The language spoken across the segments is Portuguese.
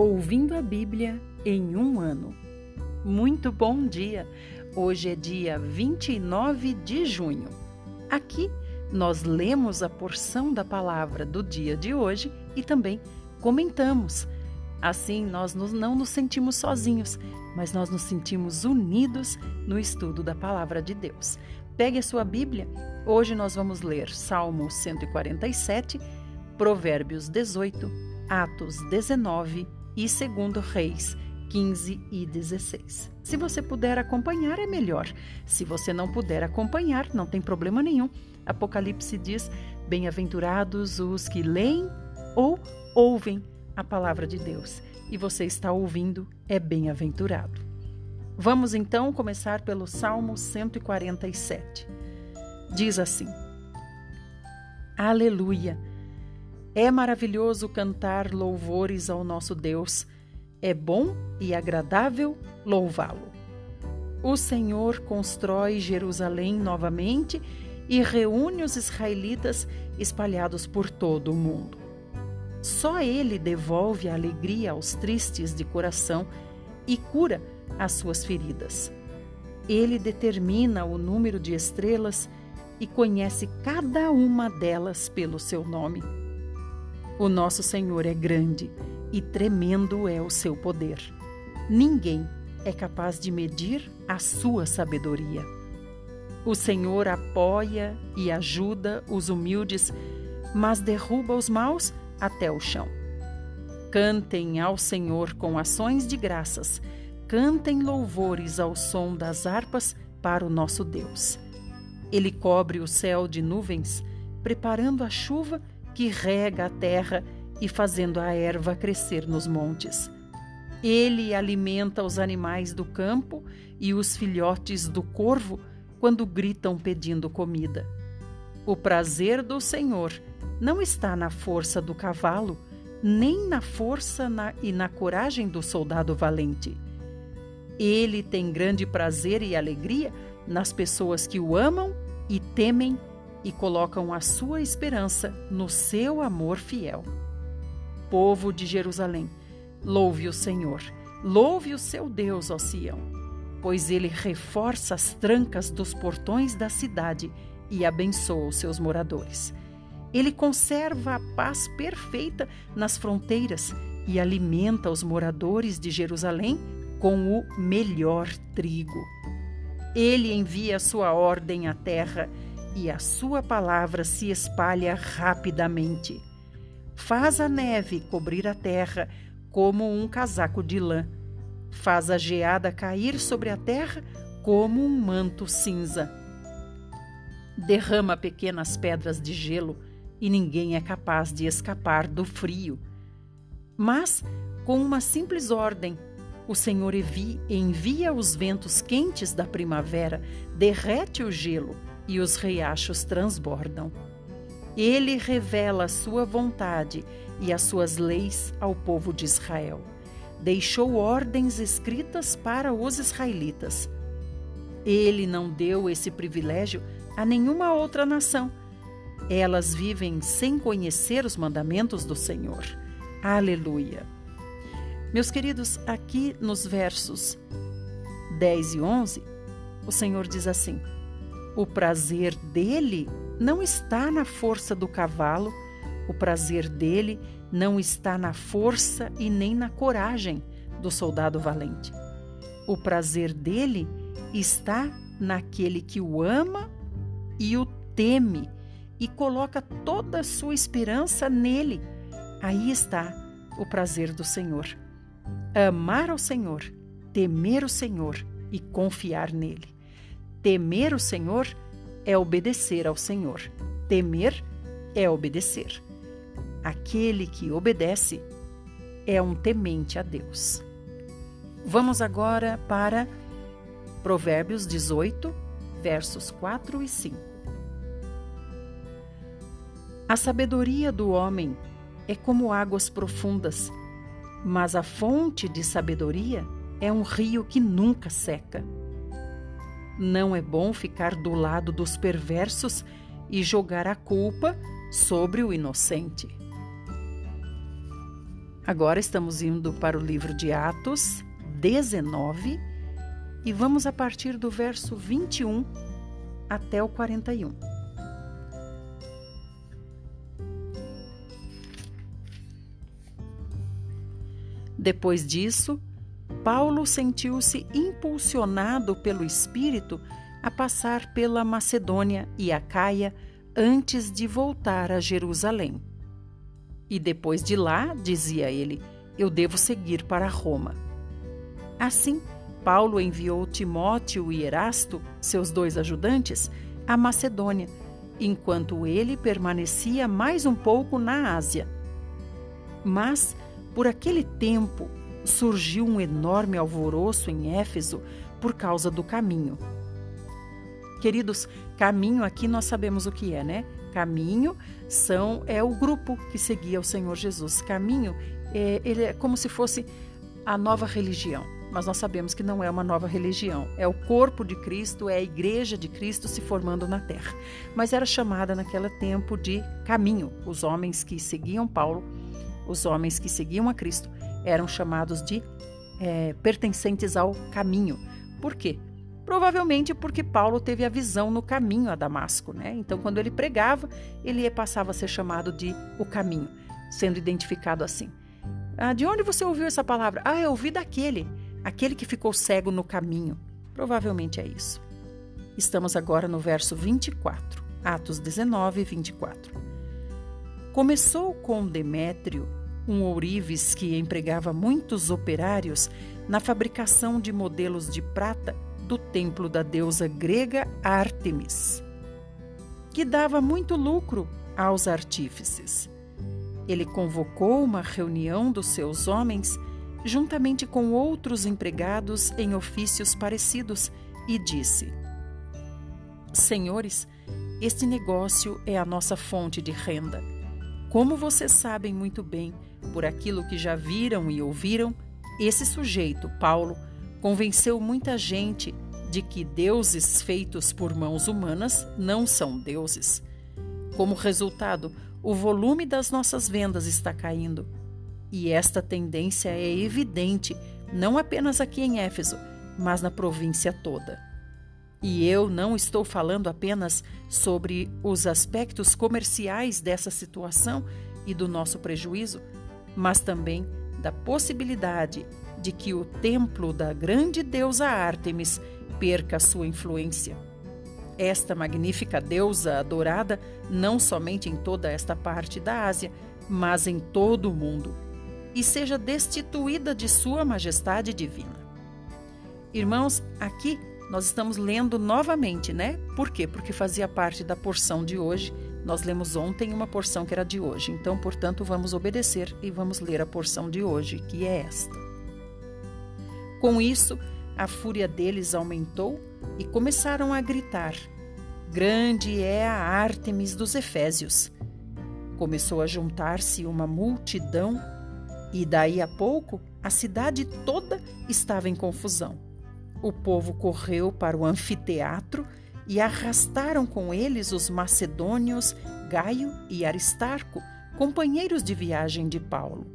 Ouvindo a Bíblia em um ano. Muito bom dia! Hoje é dia 29 de junho. Aqui nós lemos a porção da palavra do dia de hoje e também comentamos. Assim, nós não nos sentimos sozinhos, mas nós nos sentimos unidos no estudo da palavra de Deus. Pegue a sua Bíblia. Hoje nós vamos ler Salmo 147, Provérbios 18, Atos 19 e 2 Reis 15 e 16. Se você puder acompanhar, é melhor. Se você não puder acompanhar, não tem problema nenhum. Apocalipse diz: Bem-aventurados os que leem ou ouvem a palavra de Deus. E você está ouvindo, é bem-aventurado. Vamos então começar pelo Salmo 147. Diz assim: Aleluia! É maravilhoso cantar louvores ao nosso Deus. É bom e agradável louvá-lo. O Senhor constrói Jerusalém novamente e reúne os israelitas espalhados por todo o mundo. Só Ele devolve a alegria aos tristes de coração e cura as suas feridas. Ele determina o número de estrelas e conhece cada uma delas pelo seu nome. O nosso Senhor é grande e tremendo é o seu poder. Ninguém é capaz de medir a sua sabedoria. O Senhor apoia e ajuda os humildes, mas derruba os maus até o chão. Cantem ao Senhor com ações de graças, cantem louvores ao som das harpas para o nosso Deus. Ele cobre o céu de nuvens, preparando a chuva que rega a terra e fazendo a erva crescer nos montes. Ele alimenta os animais do campo e os filhotes do corvo quando gritam pedindo comida. O prazer do Senhor não está na força do cavalo, nem na força na, e na coragem do soldado valente. Ele tem grande prazer e alegria nas pessoas que o amam e temem e colocam a sua esperança no seu amor fiel. Povo de Jerusalém, louve o Senhor, louve o seu Deus, ó Sião, pois ele reforça as trancas dos portões da cidade e abençoa os seus moradores. Ele conserva a paz perfeita nas fronteiras e alimenta os moradores de Jerusalém com o melhor trigo. Ele envia sua ordem à terra e a sua palavra se espalha rapidamente. Faz a neve cobrir a terra como um casaco de lã. Faz a geada cair sobre a terra como um manto cinza. Derrama pequenas pedras de gelo e ninguém é capaz de escapar do frio. Mas, com uma simples ordem, o Senhor envia os ventos quentes da primavera, derrete o gelo e os riachos transbordam. Ele revela a sua vontade e as suas leis ao povo de Israel. Deixou ordens escritas para os israelitas. Ele não deu esse privilégio a nenhuma outra nação. Elas vivem sem conhecer os mandamentos do Senhor. Aleluia. Meus queridos, aqui nos versos 10 e 11, o Senhor diz assim: o prazer dele não está na força do cavalo, o prazer dele não está na força e nem na coragem do soldado valente. O prazer dele está naquele que o ama e o teme e coloca toda a sua esperança nele. Aí está o prazer do Senhor. Amar ao Senhor, temer o Senhor e confiar nele. Temer o Senhor é obedecer ao Senhor. Temer é obedecer. Aquele que obedece é um temente a Deus. Vamos agora para Provérbios 18, versos 4 e 5. A sabedoria do homem é como águas profundas, mas a fonte de sabedoria é um rio que nunca seca. Não é bom ficar do lado dos perversos e jogar a culpa sobre o inocente. Agora estamos indo para o livro de Atos 19 e vamos a partir do verso 21 até o 41. Depois disso, Paulo sentiu-se impulsionado pelo Espírito a passar pela Macedônia e a Caia antes de voltar a Jerusalém. E depois de lá, dizia ele, eu devo seguir para Roma. Assim, Paulo enviou Timóteo e Erasto, seus dois ajudantes, à Macedônia, enquanto ele permanecia mais um pouco na Ásia. Mas, por aquele tempo, surgiu um enorme alvoroço em Éfeso por causa do caminho. Queridos, caminho aqui nós sabemos o que é, né? Caminho são é o grupo que seguia o Senhor Jesus. Caminho é, ele é como se fosse a nova religião. Mas nós sabemos que não é uma nova religião. É o corpo de Cristo, é a igreja de Cristo se formando na terra. Mas era chamada naquele tempo de caminho. Os homens que seguiam Paulo, os homens que seguiam a Cristo, eram chamados de é, pertencentes ao caminho. Por quê? Provavelmente porque Paulo teve a visão no caminho a Damasco, né? Então, quando ele pregava, ele passava a ser chamado de o caminho, sendo identificado assim. Ah, de onde você ouviu essa palavra? Ah, eu ouvi daquele, aquele que ficou cego no caminho. Provavelmente é isso. Estamos agora no verso 24, Atos 19, 24. Começou com Demétrio, um ourives que empregava muitos operários na fabricação de modelos de prata do templo da deusa grega Ártemis, que dava muito lucro aos artífices. Ele convocou uma reunião dos seus homens, juntamente com outros empregados em ofícios parecidos, e disse: Senhores, este negócio é a nossa fonte de renda. Como vocês sabem muito bem, por aquilo que já viram e ouviram, esse sujeito, Paulo, convenceu muita gente de que deuses feitos por mãos humanas não são deuses. Como resultado, o volume das nossas vendas está caindo. E esta tendência é evidente não apenas aqui em Éfeso, mas na província toda. E eu não estou falando apenas sobre os aspectos comerciais dessa situação e do nosso prejuízo, mas também da possibilidade de que o templo da grande deusa Ártemis perca sua influência. Esta magnífica deusa adorada não somente em toda esta parte da Ásia, mas em todo o mundo, e seja destituída de sua majestade divina. Irmãos, aqui nós estamos lendo novamente, né? Por quê? Porque fazia parte da porção de hoje. Nós lemos ontem uma porção que era de hoje. Então, portanto, vamos obedecer e vamos ler a porção de hoje, que é esta. Com isso, a fúria deles aumentou e começaram a gritar: Grande é a Ártemis dos Efésios. Começou a juntar-se uma multidão e daí a pouco a cidade toda estava em confusão. O povo correu para o anfiteatro e arrastaram com eles os macedônios Gaio e Aristarco, companheiros de viagem de Paulo.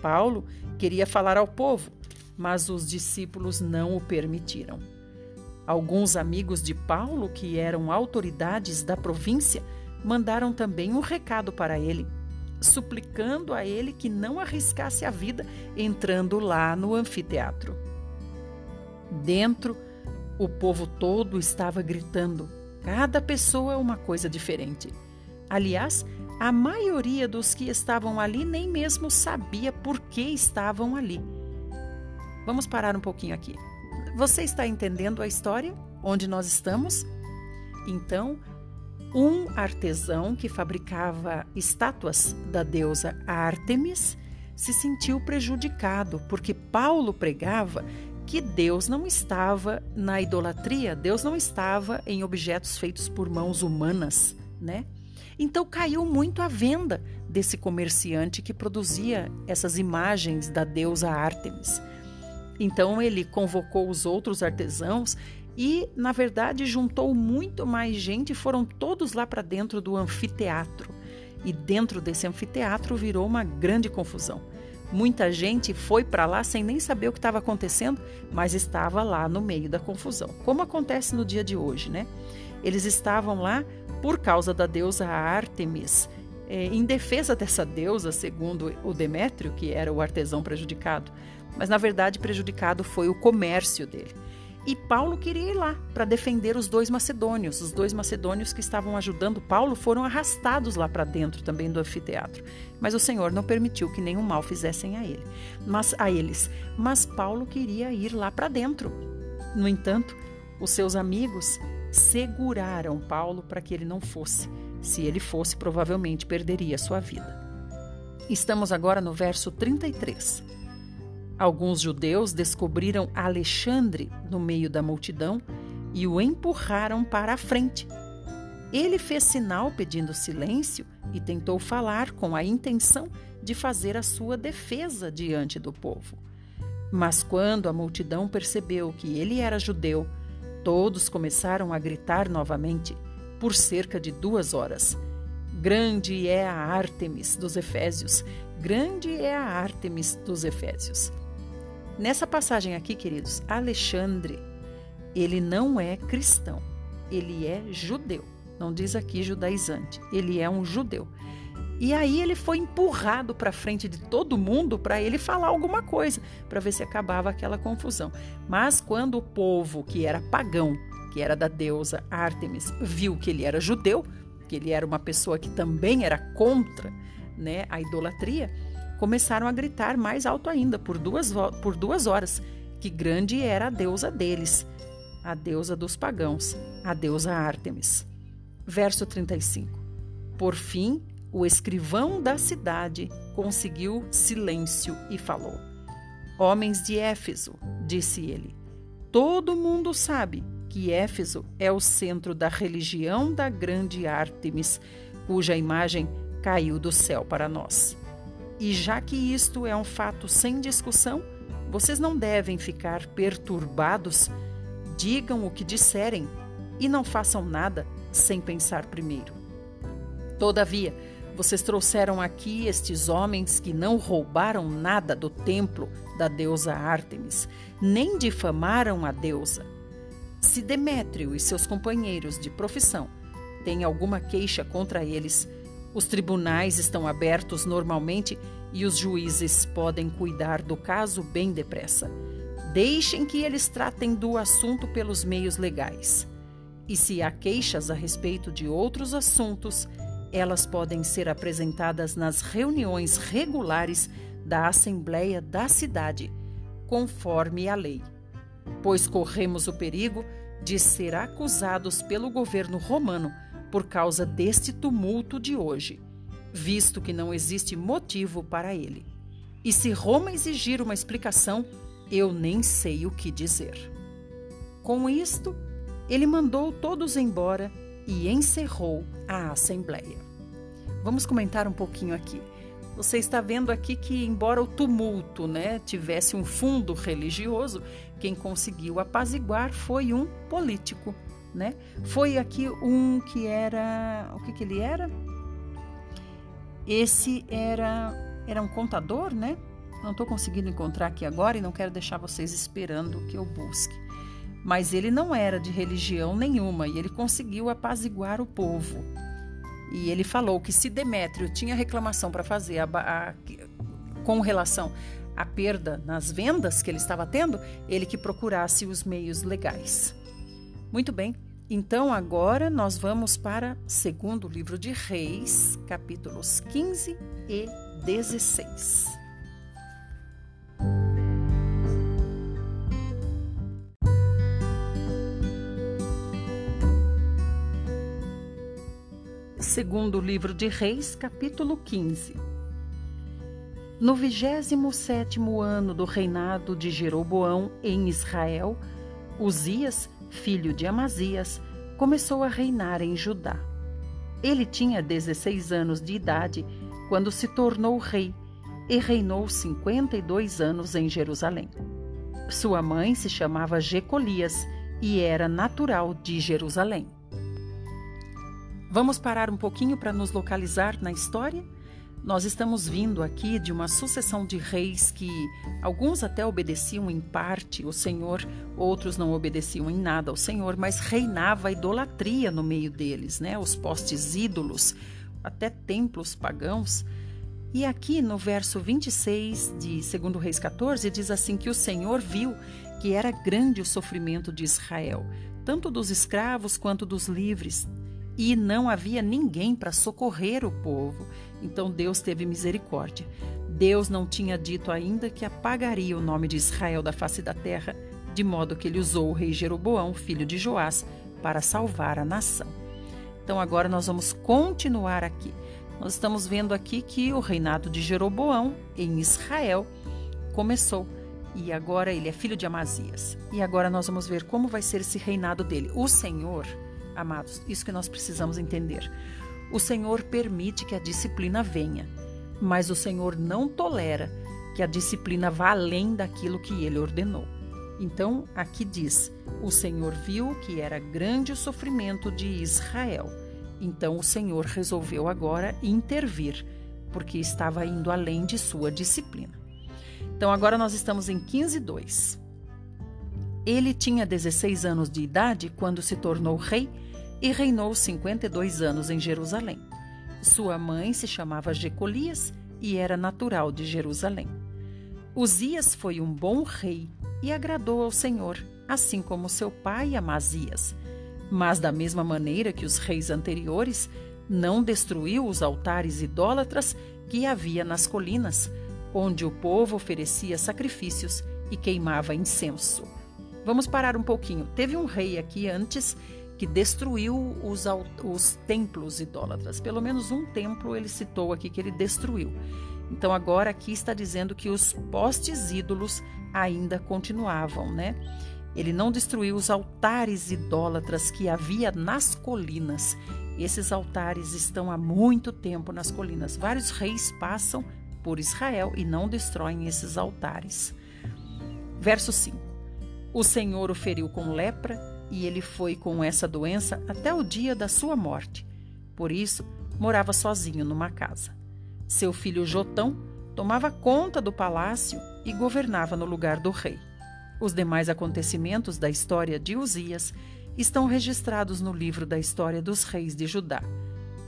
Paulo queria falar ao povo, mas os discípulos não o permitiram. Alguns amigos de Paulo, que eram autoridades da província, mandaram também um recado para ele, suplicando a ele que não arriscasse a vida entrando lá no anfiteatro. Dentro, o povo todo estava gritando, cada pessoa uma coisa diferente. Aliás, a maioria dos que estavam ali nem mesmo sabia por que estavam ali Vamos parar um pouquinho aqui. Você está entendendo a história? Onde nós estamos? Então, um artesão que fabricava estátuas da deusa Ártemis se sentiu prejudicado porque Paulo pregava que Deus não estava na idolatria, Deus não estava em objetos feitos por mãos humanas, né? Então caiu muito a venda desse comerciante que produzia essas imagens da deusa Ártemis. Então ele convocou os outros artesãos e, na verdade, juntou muito mais gente foram todos lá para dentro do anfiteatro. E dentro desse anfiteatro virou uma grande confusão. Muita gente foi para lá sem nem saber o que estava acontecendo, mas estava lá no meio da confusão, como acontece no dia de hoje, né? Eles estavam lá por causa da deusa Ártemis, é, em defesa dessa deusa, segundo o Demétrio, que era o artesão prejudicado. Mas na verdade, prejudicado foi o comércio dele. E Paulo queria ir lá para defender os dois macedônios. Os dois macedônios que estavam ajudando Paulo foram arrastados lá para dentro também do anfiteatro. Mas o Senhor não permitiu que nenhum mal fizessem a ele, mas a eles. Mas Paulo queria ir lá para dentro. No entanto, os seus amigos seguraram Paulo para que ele não fosse. Se ele fosse, provavelmente perderia sua vida. Estamos agora no verso 33. Alguns judeus descobriram Alexandre no meio da multidão e o empurraram para a frente. Ele fez sinal pedindo silêncio e tentou falar com a intenção de fazer a sua defesa diante do povo. Mas quando a multidão percebeu que ele era judeu, todos começaram a gritar novamente por cerca de duas horas. Grande é a Ártemis dos Efésios! Grande é a Ártemis dos Efésios! Nessa passagem aqui, queridos, Alexandre, ele não é cristão, ele é judeu. Não diz aqui judaizante, ele é um judeu. E aí ele foi empurrado para frente de todo mundo para ele falar alguma coisa, para ver se acabava aquela confusão. Mas quando o povo que era pagão, que era da deusa Ártemis, viu que ele era judeu, que ele era uma pessoa que também era contra, né, a idolatria, começaram a gritar mais alto ainda, por duas, por duas horas, que grande era a deusa deles, a deusa dos pagãos, a deusa Ártemis. Verso 35. Por fim, o escrivão da cidade conseguiu silêncio e falou: Homens de Éfeso, disse ele, todo mundo sabe que Éfeso é o centro da religião da grande Ártemis, cuja imagem caiu do céu para nós. E já que isto é um fato sem discussão, vocês não devem ficar perturbados. Digam o que disserem e não façam nada sem pensar primeiro. Todavia, vocês trouxeram aqui estes homens que não roubaram nada do templo da deusa Ártemis, nem difamaram a deusa. Se Demétrio e seus companheiros de profissão têm alguma queixa contra eles, os tribunais estão abertos normalmente e os juízes podem cuidar do caso bem depressa. Deixem que eles tratem do assunto pelos meios legais. E se há queixas a respeito de outros assuntos, elas podem ser apresentadas nas reuniões regulares da Assembleia da cidade, conforme a lei. Pois corremos o perigo de ser acusados pelo governo romano por causa deste tumulto de hoje, visto que não existe motivo para ele. E se Roma exigir uma explicação, eu nem sei o que dizer. Com isto, ele mandou todos embora e encerrou a assembleia. Vamos comentar um pouquinho aqui. Você está vendo aqui que, embora o tumulto né, tivesse um fundo religioso, quem conseguiu apaziguar foi um político né? Foi aqui um que era, o que que ele era? Esse era era um contador, né? Não estou conseguindo encontrar aqui agora e não quero deixar vocês esperando que eu busque. Mas ele não era de religião nenhuma e ele conseguiu apaziguar o povo. E ele falou que se Demétrio tinha reclamação para fazer a, a, com relação à perda nas vendas que ele estava tendo, ele que procurasse os meios legais. Muito bem, então agora nós vamos para segundo livro de Reis, capítulos 15 e 16. Segundo livro de Reis, capítulo 15. No vigésimo sétimo ano do reinado de Jeroboão em Israel, Uzias filho de Amazias, começou a reinar em Judá. Ele tinha 16 anos de idade quando se tornou rei e reinou 52 anos em Jerusalém. Sua mãe se chamava Jecolias e era natural de Jerusalém. Vamos parar um pouquinho para nos localizar na história? Nós estamos vindo aqui de uma sucessão de reis que alguns até obedeciam em parte o Senhor, outros não obedeciam em nada ao Senhor, mas reinava a idolatria no meio deles, né? Os postes ídolos, até templos pagãos. E aqui no verso 26 de 2 Reis 14 diz assim que o Senhor viu que era grande o sofrimento de Israel, tanto dos escravos quanto dos livres, e não havia ninguém para socorrer o povo. Então Deus teve misericórdia. Deus não tinha dito ainda que apagaria o nome de Israel da face da terra, de modo que ele usou o rei Jeroboão, filho de Joás, para salvar a nação. Então agora nós vamos continuar aqui. Nós estamos vendo aqui que o reinado de Jeroboão em Israel começou e agora ele é filho de Amazias. E agora nós vamos ver como vai ser esse reinado dele. O Senhor amados, isso que nós precisamos entender. O Senhor permite que a disciplina venha, mas o Senhor não tolera que a disciplina vá além daquilo que ele ordenou. Então, aqui diz: o Senhor viu que era grande o sofrimento de Israel. Então, o Senhor resolveu agora intervir, porque estava indo além de sua disciplina. Então, agora nós estamos em 15:2. Ele tinha 16 anos de idade quando se tornou rei e reinou 52 anos em Jerusalém. Sua mãe se chamava Jecolias e era natural de Jerusalém. Uzias foi um bom rei e agradou ao Senhor, assim como seu pai Amazias. Mas, da mesma maneira que os reis anteriores, não destruiu os altares idólatras que havia nas colinas, onde o povo oferecia sacrifícios e queimava incenso. Vamos parar um pouquinho. Teve um rei aqui antes que destruiu os, os templos idólatras. Pelo menos um templo ele citou aqui que ele destruiu. Então agora aqui está dizendo que os postes ídolos ainda continuavam, né? Ele não destruiu os altares idólatras que havia nas colinas. Esses altares estão há muito tempo nas colinas. Vários reis passam por Israel e não destroem esses altares. Verso 5: O Senhor o feriu com lepra e ele foi com essa doença até o dia da sua morte. Por isso, morava sozinho numa casa. Seu filho Jotão tomava conta do palácio e governava no lugar do rei. Os demais acontecimentos da história de Uzias estão registrados no livro da história dos reis de Judá.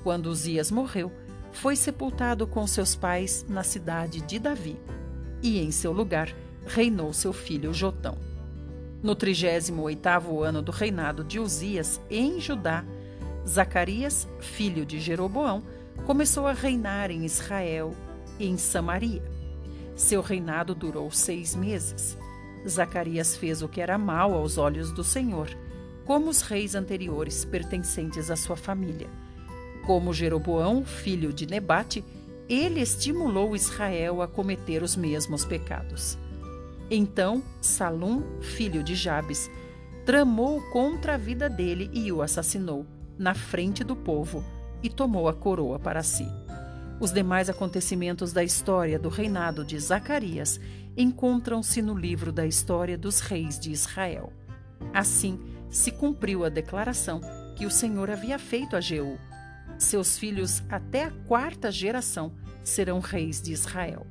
Quando Uzias morreu, foi sepultado com seus pais na cidade de Davi, e em seu lugar reinou seu filho Jotão. No 38º ano do reinado de Uzias em Judá, Zacarias, filho de Jeroboão, começou a reinar em Israel e em Samaria. Seu reinado durou seis meses. Zacarias fez o que era mal aos olhos do Senhor, como os reis anteriores pertencentes à sua família. Como Jeroboão, filho de Nebate, ele estimulou Israel a cometer os mesmos pecados. Então Salum, filho de Jabes, tramou contra a vida dele e o assassinou, na frente do povo, e tomou a coroa para si. Os demais acontecimentos da história do reinado de Zacarias encontram-se no livro da história dos reis de Israel. Assim se cumpriu a declaração que o Senhor havia feito a Jeú. Seus filhos até a quarta geração serão reis de Israel.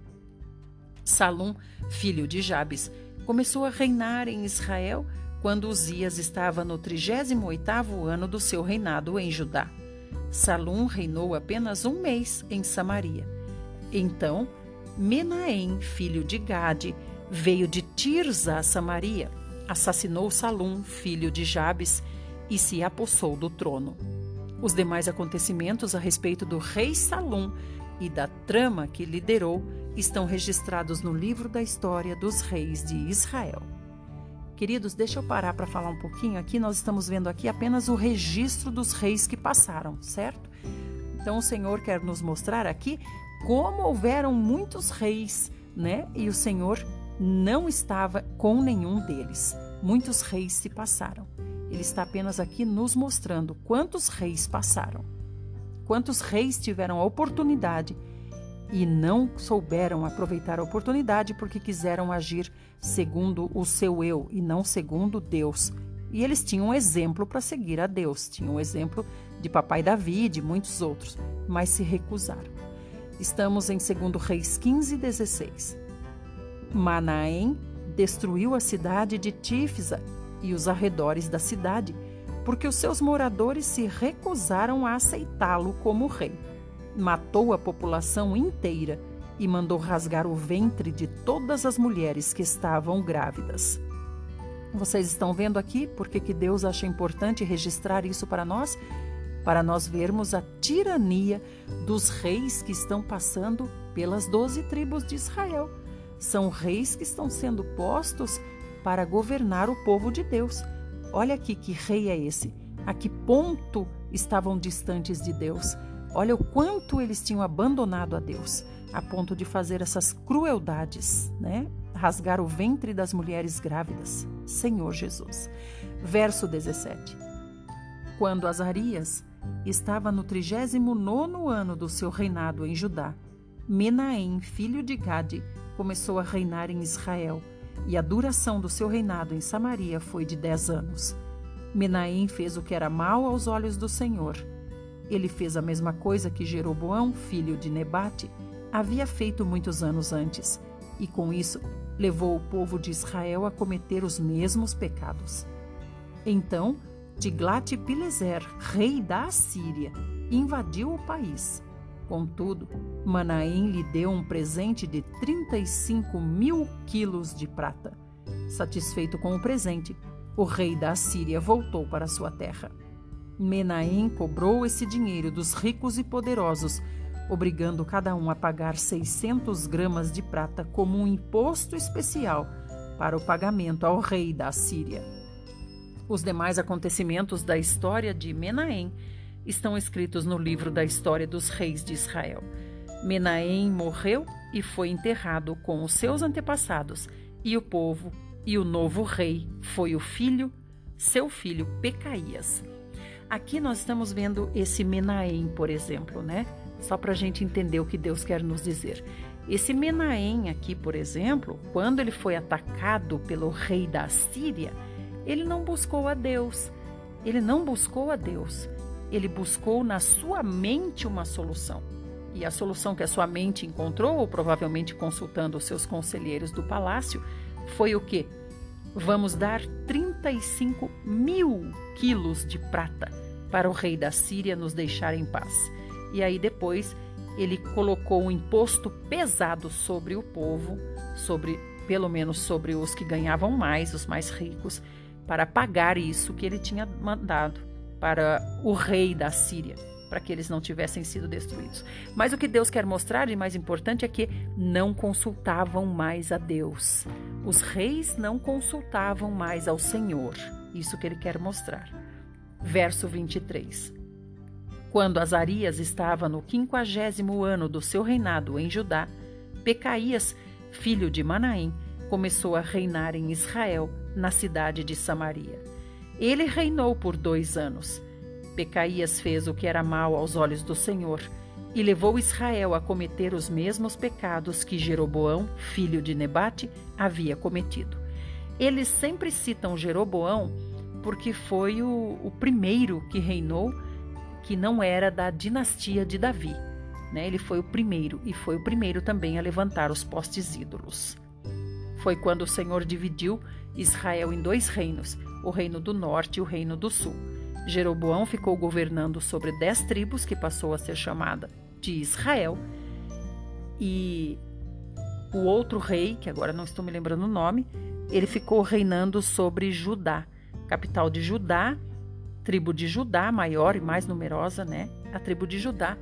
Salum, filho de Jabes, começou a reinar em Israel quando Uzias estava no 38º ano do seu reinado em Judá. Salum reinou apenas um mês em Samaria. Então, Menahem, filho de Gade, veio de Tirza a Samaria, assassinou Salum, filho de Jabes, e se apossou do trono. Os demais acontecimentos a respeito do rei Salum e da trama que liderou estão registrados no livro da história dos reis de Israel. Queridos, deixa eu parar para falar um pouquinho aqui. Nós estamos vendo aqui apenas o registro dos reis que passaram, certo? Então o Senhor quer nos mostrar aqui como houveram muitos reis, né? E o Senhor não estava com nenhum deles. Muitos reis se passaram. Ele está apenas aqui nos mostrando quantos reis passaram. Quantos reis tiveram a oportunidade e não souberam aproveitar a oportunidade porque quiseram agir segundo o seu eu e não segundo Deus. E eles tinham um exemplo para seguir a Deus, tinham um exemplo de papai Davi e de muitos outros, mas se recusaram. Estamos em 2 Reis 15, 16. Manaém destruiu a cidade de Tífisa e os arredores da cidade, porque os seus moradores se recusaram a aceitá-lo como rei. Matou a população inteira e mandou rasgar o ventre de todas as mulheres que estavam grávidas. Vocês estão vendo aqui porque que Deus acha importante registrar isso para nós? Para nós vermos a tirania dos reis que estão passando pelas doze tribos de Israel. São reis que estão sendo postos para governar o povo de Deus. Olha aqui que rei é esse. A que ponto estavam distantes de Deus. Olha o quanto eles tinham abandonado a Deus, a ponto de fazer essas crueldades, né? Rasgar o ventre das mulheres grávidas. Senhor Jesus. Verso 17. Quando Azarias estava no 39 ano do seu reinado em Judá, Menahem, filho de Gade, começou a reinar em Israel, e a duração do seu reinado em Samaria foi de dez anos. Menahem fez o que era mal aos olhos do Senhor. Ele fez a mesma coisa que Jeroboão, filho de Nebate, havia feito muitos anos antes, e com isso levou o povo de Israel a cometer os mesmos pecados. Então, Tiglat-Pileser, rei da Assíria, invadiu o país Contudo, Manaém lhe deu um presente de 35 mil quilos de prata. Satisfeito com o presente, o rei da Assíria voltou para sua terra. Menahem cobrou esse dinheiro dos ricos e poderosos, obrigando cada um a pagar 600 gramas de prata como um imposto especial para o pagamento ao rei da Assíria. Os demais acontecimentos da história de Menahem estão escritos no livro da história dos reis de Israel. Menahem morreu e foi enterrado com os seus antepassados, e o povo e o novo rei foi o filho, seu filho Pecaías. Aqui nós estamos vendo esse Menahem, por exemplo, né? Só para a gente entender o que Deus quer nos dizer. Esse Menahem aqui, por exemplo, quando ele foi atacado pelo rei da Síria, ele não buscou a Deus. Ele não buscou a Deus ele buscou na sua mente uma solução. E a solução que a sua mente encontrou, ou provavelmente consultando os seus conselheiros do palácio, foi o que? Vamos dar 35 mil quilos de prata para o rei da Síria nos deixar em paz. E aí depois ele colocou um imposto pesado sobre o povo, sobre pelo menos sobre os que ganhavam mais, os mais ricos, para pagar isso que ele tinha mandado para o rei da Síria, para que eles não tivessem sido destruídos. Mas o que Deus quer mostrar, e mais importante, é que não consultavam mais a Deus. Os reis não consultavam mais ao Senhor. Isso que ele quer mostrar. Verso 23. Quando Azarias estava no quinquagésimo ano do seu reinado em Judá, Pecaías, filho de Manaém, começou a reinar em Israel, na cidade de Samaria. Ele reinou por dois anos. Pecaías fez o que era mal aos olhos do Senhor e levou Israel a cometer os mesmos pecados que Jeroboão, filho de Nebate, havia cometido. Eles sempre citam Jeroboão porque foi o, o primeiro que reinou que não era da dinastia de Davi. Né? Ele foi o primeiro e foi o primeiro também a levantar os postes ídolos. Foi quando o Senhor dividiu Israel em dois reinos, o reino do norte e o reino do sul. Jeroboão ficou governando sobre dez tribos, que passou a ser chamada de Israel, e o outro rei, que agora não estou me lembrando o nome, ele ficou reinando sobre Judá, capital de Judá, tribo de Judá, maior e mais numerosa, né? A tribo de Judá,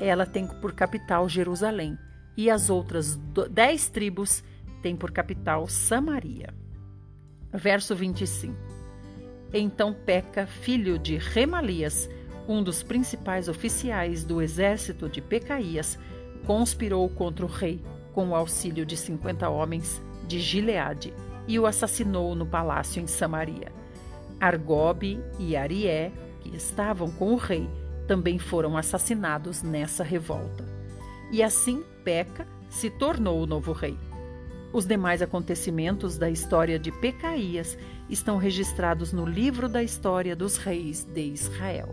ela tem por capital Jerusalém, e as outras dez tribos têm por capital Samaria. Verso 25. Então Peca, filho de Remalias, um dos principais oficiais do exército de Pecaías, conspirou contra o rei com o auxílio de cinquenta homens de Gileade e o assassinou no palácio em Samaria. Argobe e Arié, que estavam com o rei, também foram assassinados nessa revolta. E assim Peca se tornou o novo rei. Os demais acontecimentos da história de Pecaías estão registrados no livro da história dos reis de Israel.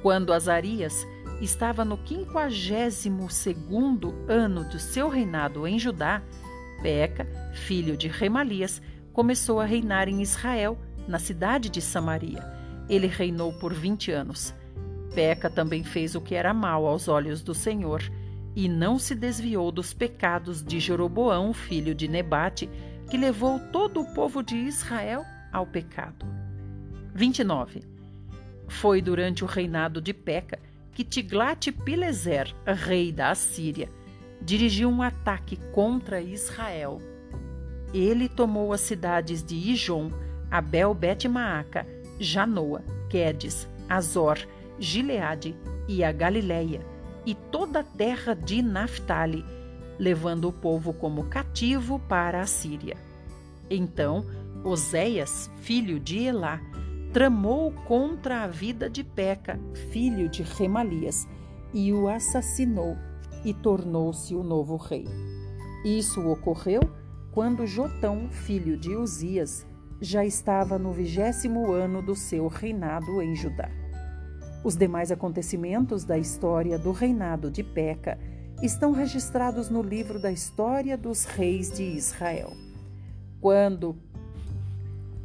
Quando Azarias estava no quinquagésimo segundo ano do seu reinado em Judá, Peca, filho de Remalias, começou a reinar em Israel, na cidade de Samaria. Ele reinou por vinte anos. Peca também fez o que era mal aos olhos do Senhor, e não se desviou dos pecados de Jeroboão, filho de Nebate, que levou todo o povo de Israel ao pecado. 29. Foi durante o reinado de Peca que Tiglat-Pileser, rei da Assíria, dirigiu um ataque contra Israel. Ele tomou as cidades de Ijon, Abel Bet-Maaca, Janoa, Quedes, Azor, Gileade e a Galileia, e toda a terra de Naphtali, levando o povo como cativo para a Síria. Então, Oséias, filho de Elá, tramou contra a vida de Peca, filho de Remalias, e o assassinou e tornou-se o novo rei. Isso ocorreu quando Jotão, filho de Uzias, já estava no vigésimo ano do seu reinado em Judá. Os demais acontecimentos da história do reinado de Peca estão registrados no livro da história dos reis de Israel. Quando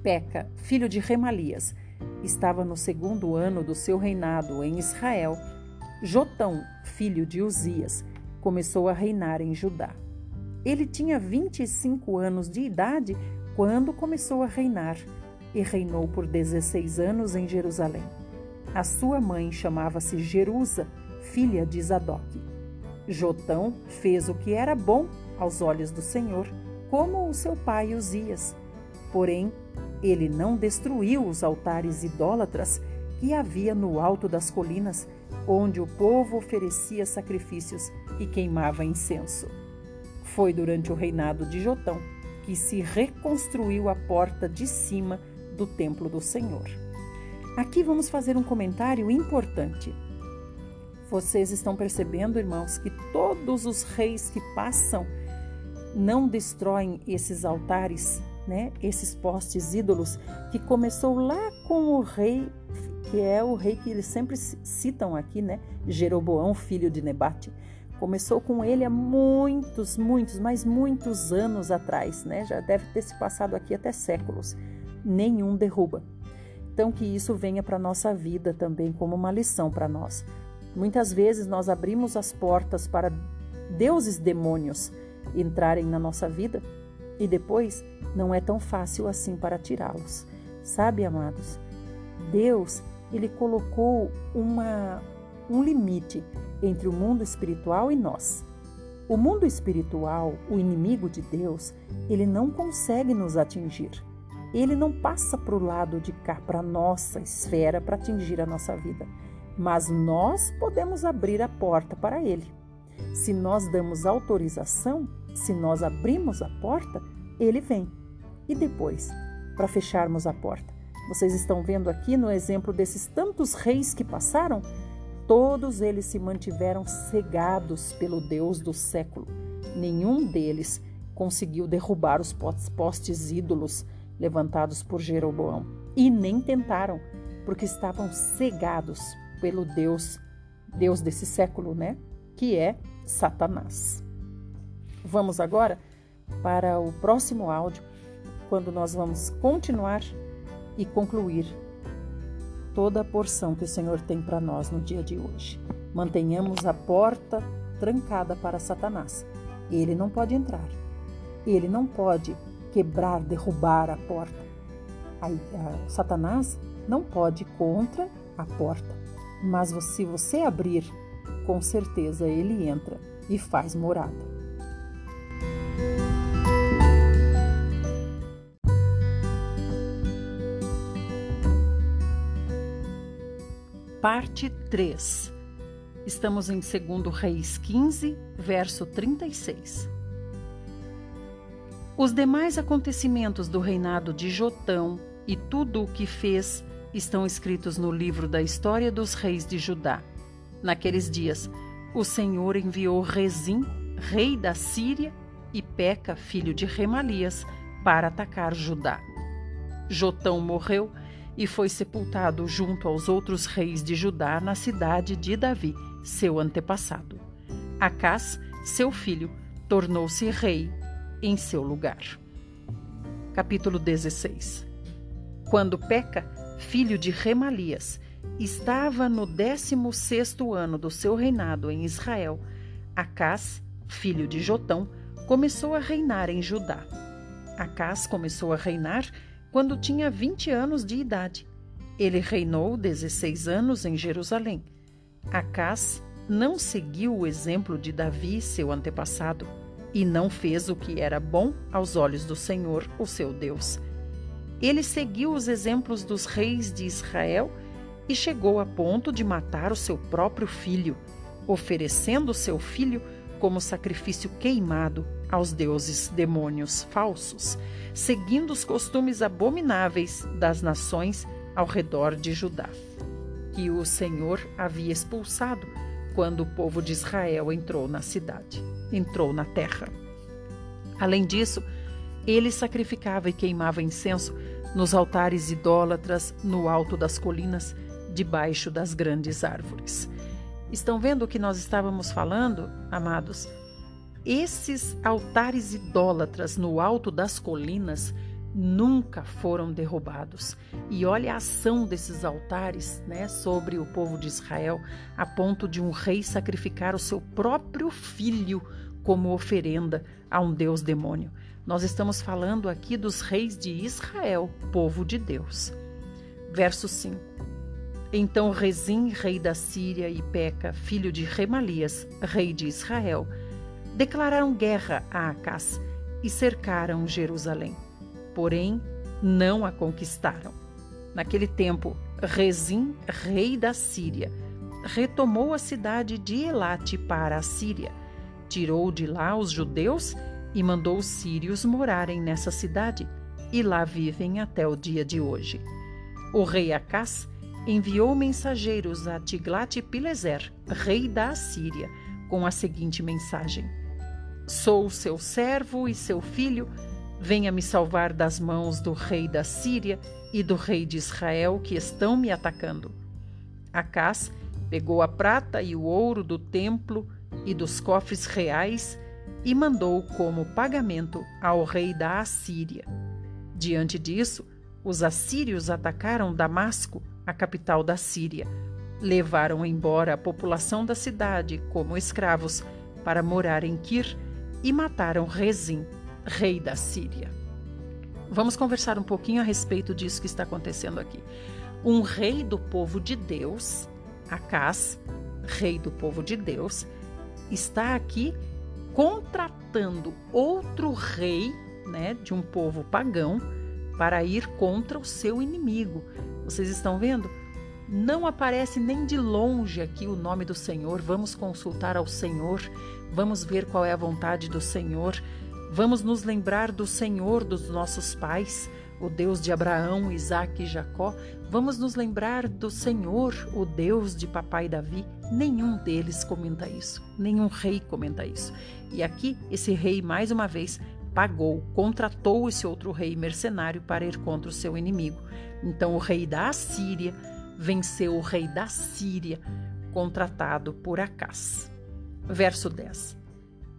Peca, filho de Remalias, estava no segundo ano do seu reinado em Israel, Jotão, filho de Uzias, começou a reinar em Judá. Ele tinha 25 anos de idade quando começou a reinar e reinou por 16 anos em Jerusalém. A sua mãe chamava-se Jerusa, filha de Zadok. Jotão fez o que era bom aos olhos do Senhor, como o seu pai Uzias. Porém, ele não destruiu os altares idólatras que havia no alto das colinas, onde o povo oferecia sacrifícios e queimava incenso. Foi durante o reinado de Jotão que se reconstruiu a porta de cima do templo do Senhor. Aqui vamos fazer um comentário importante. Vocês estão percebendo, irmãos, que todos os reis que passam não destroem esses altares né, esses postes ídolos que começou lá com o rei, que é o rei que eles sempre citam aqui, né, Jeroboão, filho de Nebate. Começou com ele há muitos, muitos, mas muitos anos atrás, né? Já deve ter se passado aqui até séculos. Nenhum derruba. Então que isso venha para nossa vida também como uma lição para nós. Muitas vezes nós abrimos as portas para deuses demônios entrarem na nossa vida e depois não é tão fácil assim para tirá-los. Sabe, amados? Deus, ele colocou uma, um limite entre o mundo espiritual e nós. O mundo espiritual, o inimigo de Deus, ele não consegue nos atingir. Ele não passa para o lado de cá, para a nossa esfera, para atingir a nossa vida. Mas nós podemos abrir a porta para ele. Se nós damos autorização, se nós abrimos a porta, ele vem. E depois, para fecharmos a porta? Vocês estão vendo aqui no exemplo desses tantos reis que passaram? Todos eles se mantiveram cegados pelo Deus do século. Nenhum deles conseguiu derrubar os postes ídolos levantados por Jeroboão. E nem tentaram, porque estavam cegados pelo Deus, Deus desse século, né? Que é Satanás. Vamos agora para o próximo áudio, quando nós vamos continuar e concluir toda a porção que o Senhor tem para nós no dia de hoje. Mantenhamos a porta trancada para Satanás. Ele não pode entrar. Ele não pode quebrar, derrubar a porta. A, Satanás não pode contra a porta. Mas se você abrir, com certeza ele entra e faz morada. Parte 3. Estamos em 2 Reis 15, verso 36. Os demais acontecimentos do reinado de Jotão e tudo o que fez estão escritos no livro da história dos reis de Judá. Naqueles dias, o Senhor enviou Rezim, rei da Síria, e Peca, filho de Remalias, para atacar Judá. Jotão morreu e foi sepultado junto aos outros reis de Judá na cidade de Davi, seu antepassado. Acás, seu filho, tornou-se rei em seu lugar. Capítulo 16 Quando Peca, filho de Remalias, estava no décimo sexto ano do seu reinado em Israel, Acás, filho de Jotão, começou a reinar em Judá. Acás começou a reinar quando tinha 20 anos de idade. Ele reinou 16 anos em Jerusalém. Acás não seguiu o exemplo de Davi, seu antepassado, e não fez o que era bom aos olhos do Senhor, o seu Deus. Ele seguiu os exemplos dos reis de Israel e chegou a ponto de matar o seu próprio filho, oferecendo seu filho como sacrifício queimado aos deuses demônios falsos, seguindo os costumes abomináveis das nações ao redor de Judá, que o Senhor havia expulsado quando o povo de Israel entrou na cidade, entrou na terra. Além disso, ele sacrificava e queimava incenso nos altares idólatras no alto das colinas, debaixo das grandes árvores. Estão vendo o que nós estávamos falando, amados? Esses altares idólatras no alto das colinas nunca foram derrubados. E olha a ação desses altares né, sobre o povo de Israel, a ponto de um rei sacrificar o seu próprio filho como oferenda a um deus demônio. Nós estamos falando aqui dos reis de Israel, povo de Deus. Verso 5. Então Rezim, rei da Síria, e Peca, filho de Remalias, rei de Israel, declararam guerra a Acás e cercaram Jerusalém. Porém, não a conquistaram. Naquele tempo, Rezim, rei da Síria, retomou a cidade de Elate para a Síria, tirou de lá os judeus e mandou os sírios morarem nessa cidade, e lá vivem até o dia de hoje. O rei Acás enviou mensageiros a Tiglat-Pileser, rei da Assíria, com a seguinte mensagem: Sou seu servo e seu filho. Venha me salvar das mãos do rei da Síria e do rei de Israel que estão me atacando. Acás pegou a prata e o ouro do templo e dos cofres reais e mandou como pagamento ao rei da Assíria. Diante disso, os assírios atacaram Damasco, a capital da Síria. Levaram embora a população da cidade como escravos para morar em Kir e mataram Rezim, rei da Síria. Vamos conversar um pouquinho a respeito disso que está acontecendo aqui. Um rei do povo de Deus, Acás, rei do povo de Deus, está aqui contratando outro rei, né, de um povo pagão, para ir contra o seu inimigo. Vocês estão vendo? Não aparece nem de longe aqui o nome do Senhor. Vamos consultar ao Senhor, vamos ver qual é a vontade do Senhor, vamos nos lembrar do Senhor dos nossos pais, o Deus de Abraão, Isaac e Jacó. Vamos nos lembrar do Senhor, o Deus de papai Davi. Nenhum deles comenta isso, nenhum rei comenta isso. E aqui, esse rei, mais uma vez, pagou, contratou esse outro rei mercenário para ir contra o seu inimigo. Então, o rei da Assíria venceu o rei da Síria, contratado por Acás. Verso 10.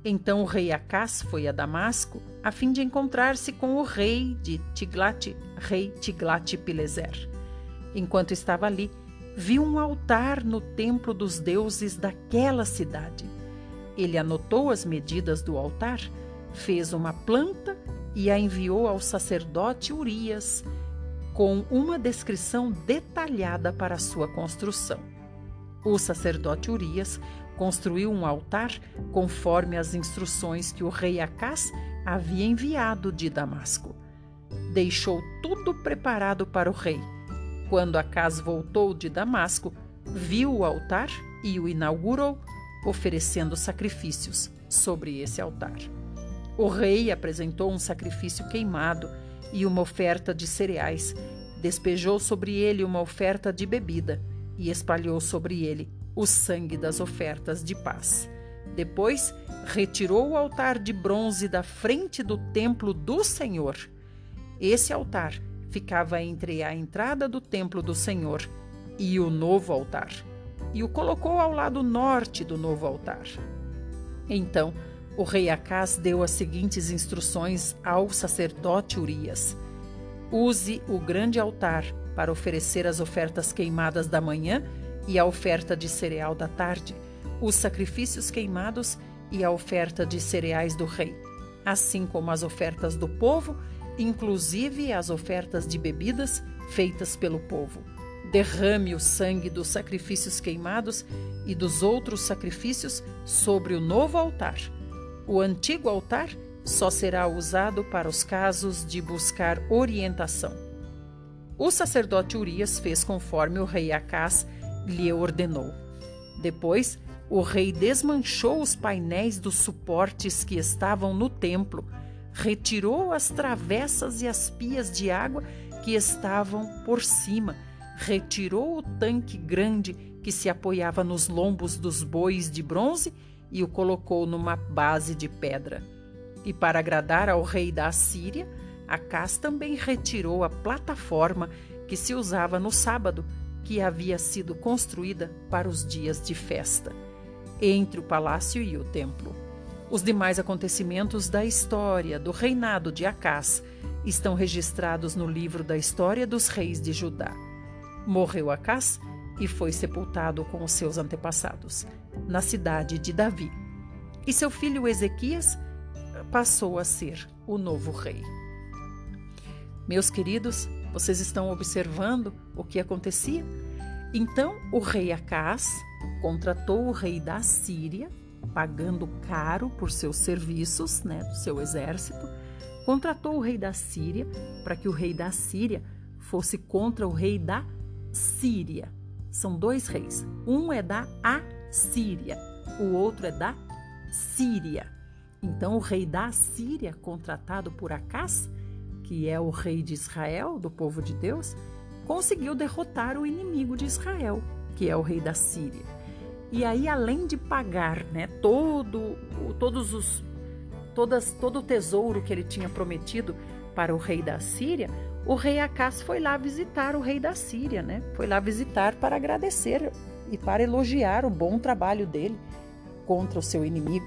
Então o rei Acás foi a Damasco a fim de encontrar-se com o rei de Tiglat, rei Tiglat-Pileser. Enquanto estava ali, viu um altar no templo dos deuses daquela cidade. Ele anotou as medidas do altar, fez uma planta e a enviou ao sacerdote Urias, com uma descrição detalhada para sua construção. O sacerdote Urias construiu um altar conforme as instruções que o rei Acás havia enviado de Damasco. Deixou tudo preparado para o rei. Quando Acás voltou de Damasco, viu o altar e o inaugurou, oferecendo sacrifícios sobre esse altar. O rei apresentou um sacrifício queimado e uma oferta de cereais, despejou sobre ele uma oferta de bebida e espalhou sobre ele o sangue das ofertas de paz. Depois, retirou o altar de bronze da frente do templo do Senhor. Esse altar ficava entre a entrada do templo do Senhor e o novo altar. e o colocou ao lado norte do novo altar. Então, o rei Acás deu as seguintes instruções ao sacerdote Urias: Use o grande altar para oferecer as ofertas queimadas da manhã e a oferta de cereal da tarde, os sacrifícios queimados e a oferta de cereais do rei, assim como as ofertas do povo, inclusive as ofertas de bebidas feitas pelo povo. Derrame o sangue dos sacrifícios queimados e dos outros sacrifícios sobre o novo altar. O antigo altar só será usado para os casos de buscar orientação. O sacerdote Urias fez conforme o rei Acás lhe ordenou. Depois, o rei desmanchou os painéis dos suportes que estavam no templo, retirou as travessas e as pias de água que estavam por cima, retirou o tanque grande que se apoiava nos lombos dos bois de bronze e o colocou numa base de pedra. E para agradar ao rei da Assíria, Acás também retirou a plataforma que se usava no sábado que havia sido construída para os dias de festa, entre o palácio e o templo. Os demais acontecimentos da história do reinado de Acás estão registrados no livro da história dos reis de Judá. Morreu Acás e foi sepultado com os seus antepassados, na cidade de Davi. E seu filho Ezequias passou a ser o novo rei. Meus queridos, vocês estão observando o que acontecia? Então o rei Acás contratou o rei da Síria, pagando caro por seus serviços, né, do seu exército, contratou o rei da Síria para que o rei da Síria fosse contra o rei da Síria. São dois reis. Um é da Assíria, o outro é da Síria. Então o rei da Síria, contratado por Acás, que é o rei de Israel, do povo de Deus, conseguiu derrotar o inimigo de Israel, que é o rei da Síria. E aí, além de pagar né, todo, todos os, todas, todo o tesouro que ele tinha prometido para o rei da Síria, o rei Acás foi lá visitar o rei da Síria, né? Foi lá visitar para agradecer e para elogiar o bom trabalho dele contra o seu inimigo.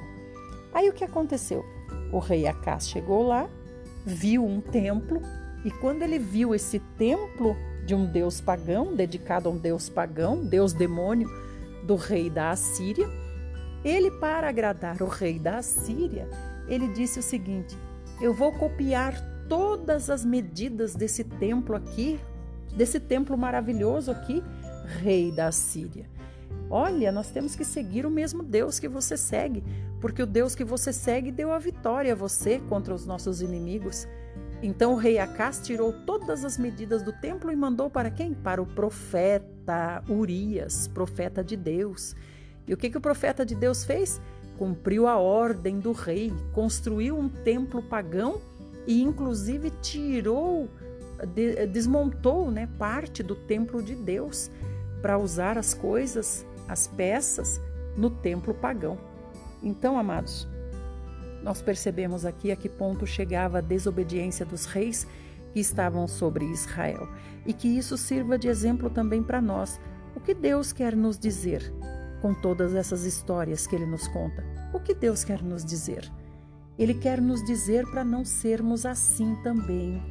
Aí o que aconteceu? O rei Acás chegou lá viu um templo e quando ele viu esse templo de um deus pagão, dedicado a um deus pagão, deus demônio do rei da Assíria, ele, para agradar o rei da Assíria, ele disse o seguinte: Eu vou copiar todas as medidas desse templo aqui, desse templo maravilhoso aqui, rei da Assíria. Olha, nós temos que seguir o mesmo Deus que você segue, porque o Deus que você segue deu a vitória a você contra os nossos inimigos. Então o rei Acás tirou todas as medidas do templo e mandou para quem? Para o profeta Urias, profeta de Deus. E o que, que o profeta de Deus fez? Cumpriu a ordem do rei, construiu um templo pagão e, inclusive, tirou, desmontou né, parte do templo de Deus para usar as coisas, as peças, no templo pagão. Então, amados, nós percebemos aqui a que ponto chegava a desobediência dos reis que estavam sobre Israel e que isso sirva de exemplo também para nós. O que Deus quer nos dizer com todas essas histórias que ele nos conta? O que Deus quer nos dizer? Ele quer nos dizer para não sermos assim também.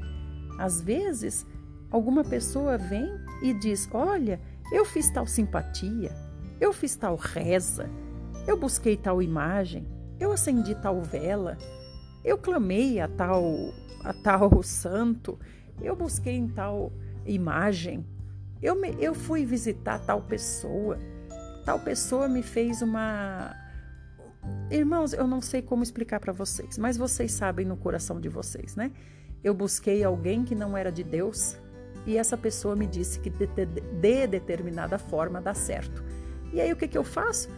Às vezes, alguma pessoa vem e diz: Olha, eu fiz tal simpatia, eu fiz tal reza, eu busquei tal imagem, eu acendi tal vela, eu clamei a tal, a tal santo, eu busquei em tal imagem, eu, me, eu fui visitar tal pessoa, tal pessoa me fez uma. Irmãos, eu não sei como explicar para vocês, mas vocês sabem no coração de vocês, né? Eu busquei alguém que não era de Deus, e essa pessoa me disse que de, de, de determinada forma dá certo. E aí o que, que eu faço?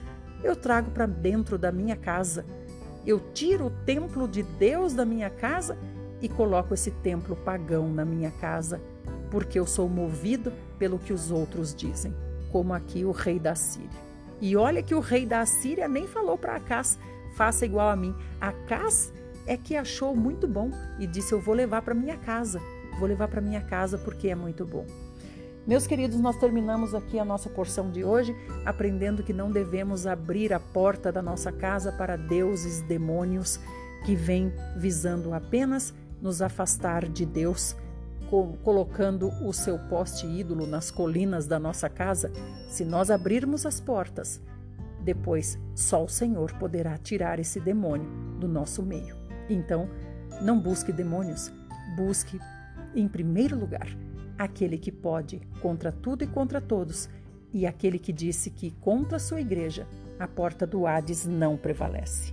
Eu trago para dentro da minha casa. Eu tiro o templo de Deus da minha casa e coloco esse templo pagão na minha casa, porque eu sou movido pelo que os outros dizem, como aqui o rei da Síria. E olha que o rei da Síria nem falou para Acás, faça igual a mim. Acás é que achou muito bom e disse: Eu vou levar para minha casa. Vou levar para minha casa porque é muito bom. Meus queridos, nós terminamos aqui a nossa porção de hoje aprendendo que não devemos abrir a porta da nossa casa para deuses, demônios que vêm visando apenas nos afastar de Deus, colocando o seu poste ídolo nas colinas da nossa casa. Se nós abrirmos as portas, depois só o Senhor poderá tirar esse demônio do nosso meio. Então, não busque demônios, busque em primeiro lugar aquele que pode contra tudo e contra todos, e aquele que disse que contra sua igreja a porta do Hades não prevalece.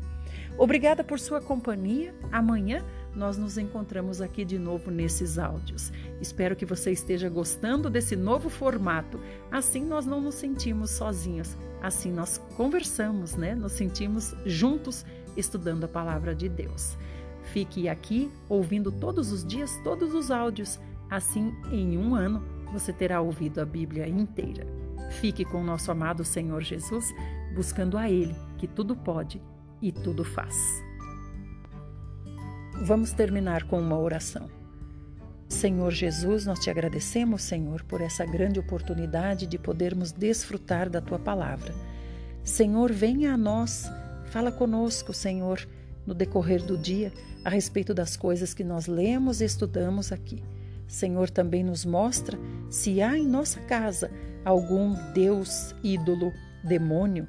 Obrigada por sua companhia. Amanhã nós nos encontramos aqui de novo nesses áudios. Espero que você esteja gostando desse novo formato. Assim nós não nos sentimos sozinhos. Assim nós conversamos, né? Nos sentimos juntos estudando a palavra de Deus. Fique aqui ouvindo todos os dias todos os áudios Assim, em um ano, você terá ouvido a Bíblia inteira. Fique com o nosso amado Senhor Jesus, buscando a Ele, que tudo pode e tudo faz. Vamos terminar com uma oração. Senhor Jesus, nós te agradecemos, Senhor, por essa grande oportunidade de podermos desfrutar da tua palavra. Senhor, venha a nós, fala conosco, Senhor, no decorrer do dia, a respeito das coisas que nós lemos e estudamos aqui. Senhor também nos mostra se há em nossa casa algum Deus, ídolo, demônio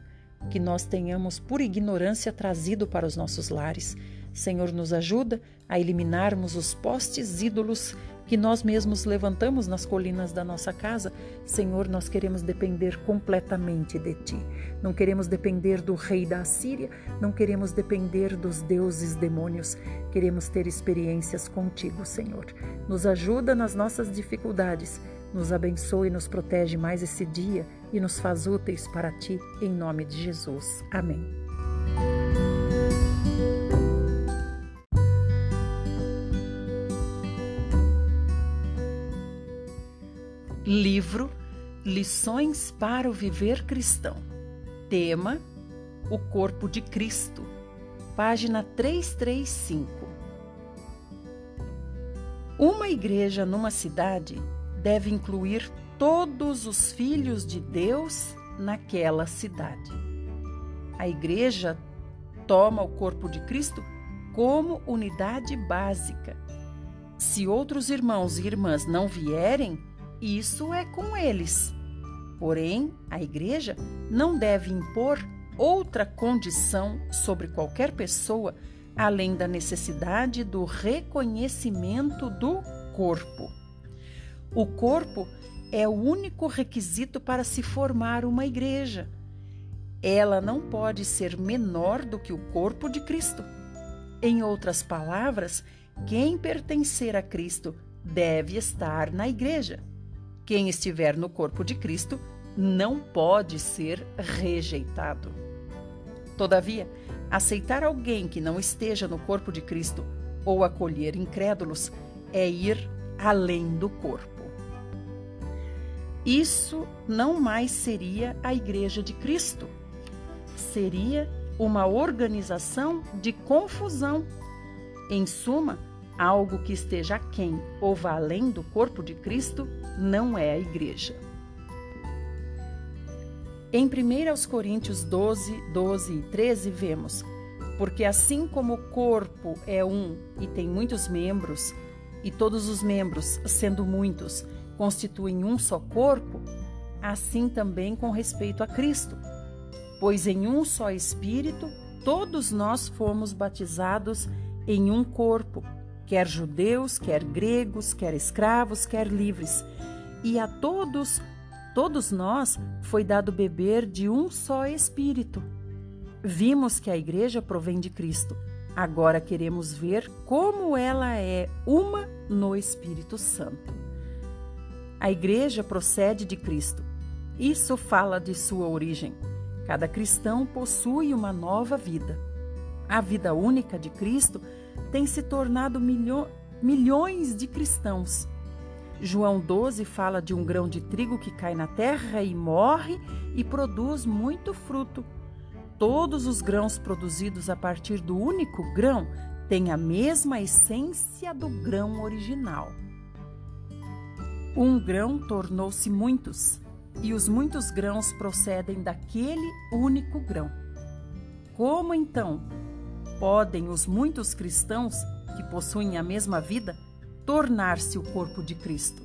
que nós tenhamos por ignorância trazido para os nossos lares. Senhor, nos ajuda a eliminarmos os postes ídolos que nós mesmos levantamos nas colinas da nossa casa, Senhor, nós queremos depender completamente de Ti. Não queremos depender do rei da Assíria, não queremos depender dos deuses demônios, queremos ter experiências contigo, Senhor. Nos ajuda nas nossas dificuldades, nos abençoe e nos protege mais esse dia e nos faz úteis para Ti, em nome de Jesus. Amém. Livro Lições para o Viver Cristão. Tema: O Corpo de Cristo. Página 335. Uma igreja numa cidade deve incluir todos os filhos de Deus naquela cidade. A igreja toma o corpo de Cristo como unidade básica. Se outros irmãos e irmãs não vierem, isso é com eles. Porém, a igreja não deve impor outra condição sobre qualquer pessoa além da necessidade do reconhecimento do corpo. O corpo é o único requisito para se formar uma igreja. Ela não pode ser menor do que o corpo de Cristo. Em outras palavras, quem pertencer a Cristo deve estar na igreja. Quem estiver no corpo de Cristo não pode ser rejeitado. Todavia, aceitar alguém que não esteja no corpo de Cristo ou acolher incrédulos é ir além do corpo. Isso não mais seria a Igreja de Cristo, seria uma organização de confusão. Em suma, algo que esteja aquém ou vá além do corpo de Cristo não é a igreja. Em 1 Coríntios 12, 12 e 13, vemos: Porque assim como o corpo é um e tem muitos membros, e todos os membros, sendo muitos, constituem um só corpo, assim também com respeito a Cristo. Pois em um só Espírito todos nós fomos batizados em um corpo quer judeus, quer gregos, quer escravos, quer livres. E a todos, todos nós, foi dado beber de um só Espírito. Vimos que a igreja provém de Cristo. Agora queremos ver como ela é uma no Espírito Santo. A igreja procede de Cristo. Isso fala de sua origem. Cada cristão possui uma nova vida. A vida única de Cristo tem se tornado milho, milhões de cristãos. João 12 fala de um grão de trigo que cai na terra e morre e produz muito fruto. Todos os grãos produzidos a partir do único grão têm a mesma essência do grão original. Um grão tornou-se muitos, e os muitos grãos procedem daquele único grão. Como então podem os muitos cristãos que possuem a mesma vida tornar-se o corpo de Cristo?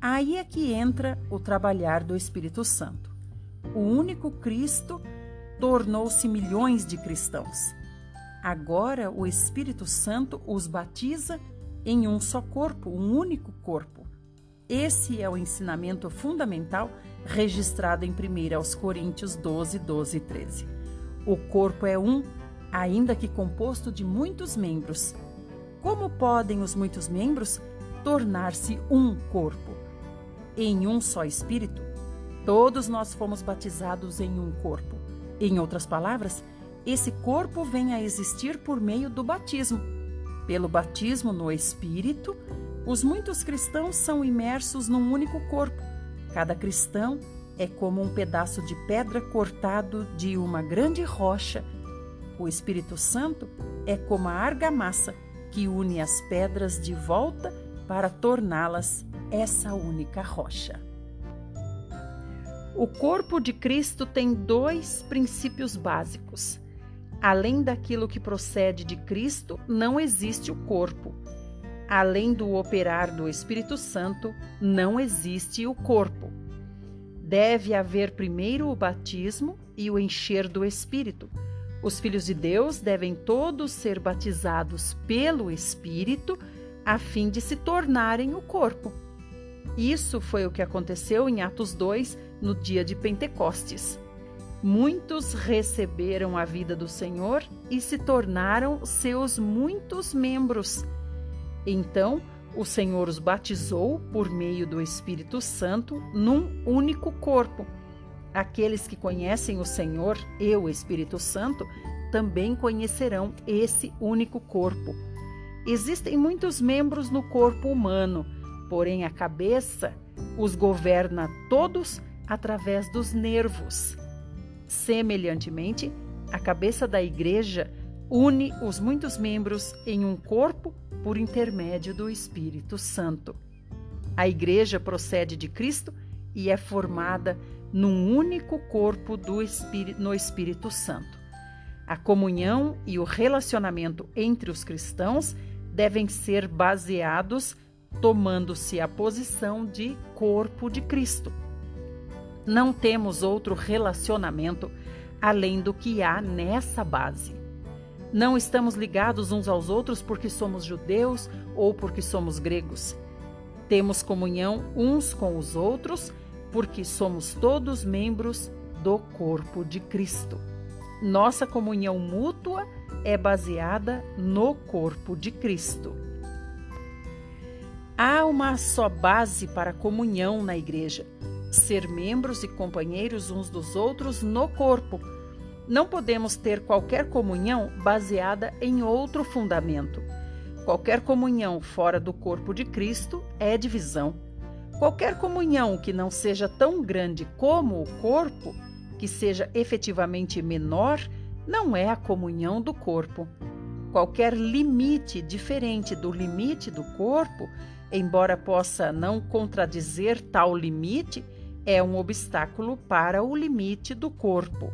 Aí é que entra o trabalhar do Espírito Santo. O único Cristo tornou-se milhões de cristãos. Agora o Espírito Santo os batiza em um só corpo, um único corpo. Esse é o ensinamento fundamental registrado em 1 Coríntios 12, 12 e 13. O corpo é um, ainda que composto de muitos membros. Como podem os muitos membros tornar-se um corpo? Em um só espírito? Todos nós fomos batizados em um corpo. Em outras palavras, esse corpo vem a existir por meio do batismo. Pelo batismo no Espírito, os muitos cristãos são imersos num único corpo. Cada cristão é como um pedaço de pedra cortado de uma grande rocha. O Espírito Santo é como a argamassa que une as pedras de volta para torná-las essa única rocha. O corpo de Cristo tem dois princípios básicos. Além daquilo que procede de Cristo, não existe o corpo. Além do operar do Espírito Santo, não existe o corpo. Deve haver primeiro o batismo e o encher do Espírito. Os filhos de Deus devem todos ser batizados pelo Espírito a fim de se tornarem o corpo. Isso foi o que aconteceu em Atos 2, no dia de Pentecostes. Muitos receberam a vida do Senhor e se tornaram seus muitos membros. Então, o Senhor os batizou por meio do Espírito Santo num único corpo. Aqueles que conhecem o Senhor e o Espírito Santo também conhecerão esse único corpo. Existem muitos membros no corpo humano, porém a cabeça os governa todos através dos nervos. Semelhantemente, a cabeça da igreja une os muitos membros em um corpo por intermédio do Espírito Santo. A igreja procede de Cristo e é formada num único corpo Espírito, no Espírito Santo. A comunhão e o relacionamento entre os cristãos devem ser baseados tomando-se a posição de corpo de Cristo. Não temos outro relacionamento além do que há nessa base. Não estamos ligados uns aos outros porque somos judeus ou porque somos gregos. Temos comunhão uns com os outros porque somos todos membros do corpo de Cristo. Nossa comunhão mútua é baseada no corpo de Cristo. Há uma só base para a comunhão na igreja ser membros e companheiros uns dos outros no corpo. Não podemos ter qualquer comunhão baseada em outro fundamento. Qualquer comunhão fora do corpo de Cristo é divisão. Qualquer comunhão que não seja tão grande como o corpo, que seja efetivamente menor, não é a comunhão do corpo. Qualquer limite diferente do limite do corpo, embora possa não contradizer tal limite, é um obstáculo para o limite do corpo.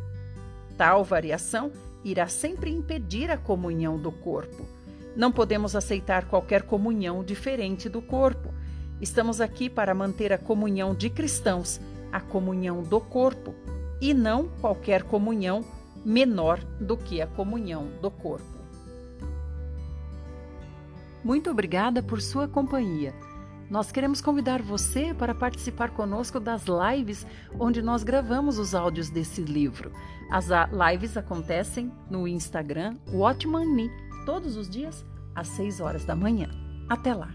Tal variação irá sempre impedir a comunhão do corpo. Não podemos aceitar qualquer comunhão diferente do corpo. Estamos aqui para manter a comunhão de cristãos, a comunhão do corpo, e não qualquer comunhão menor do que a comunhão do corpo. Muito obrigada por sua companhia. Nós queremos convidar você para participar conosco das lives onde nós gravamos os áudios desse livro. As lives acontecem no Instagram Watchman todos os dias às 6 horas da manhã. Até lá!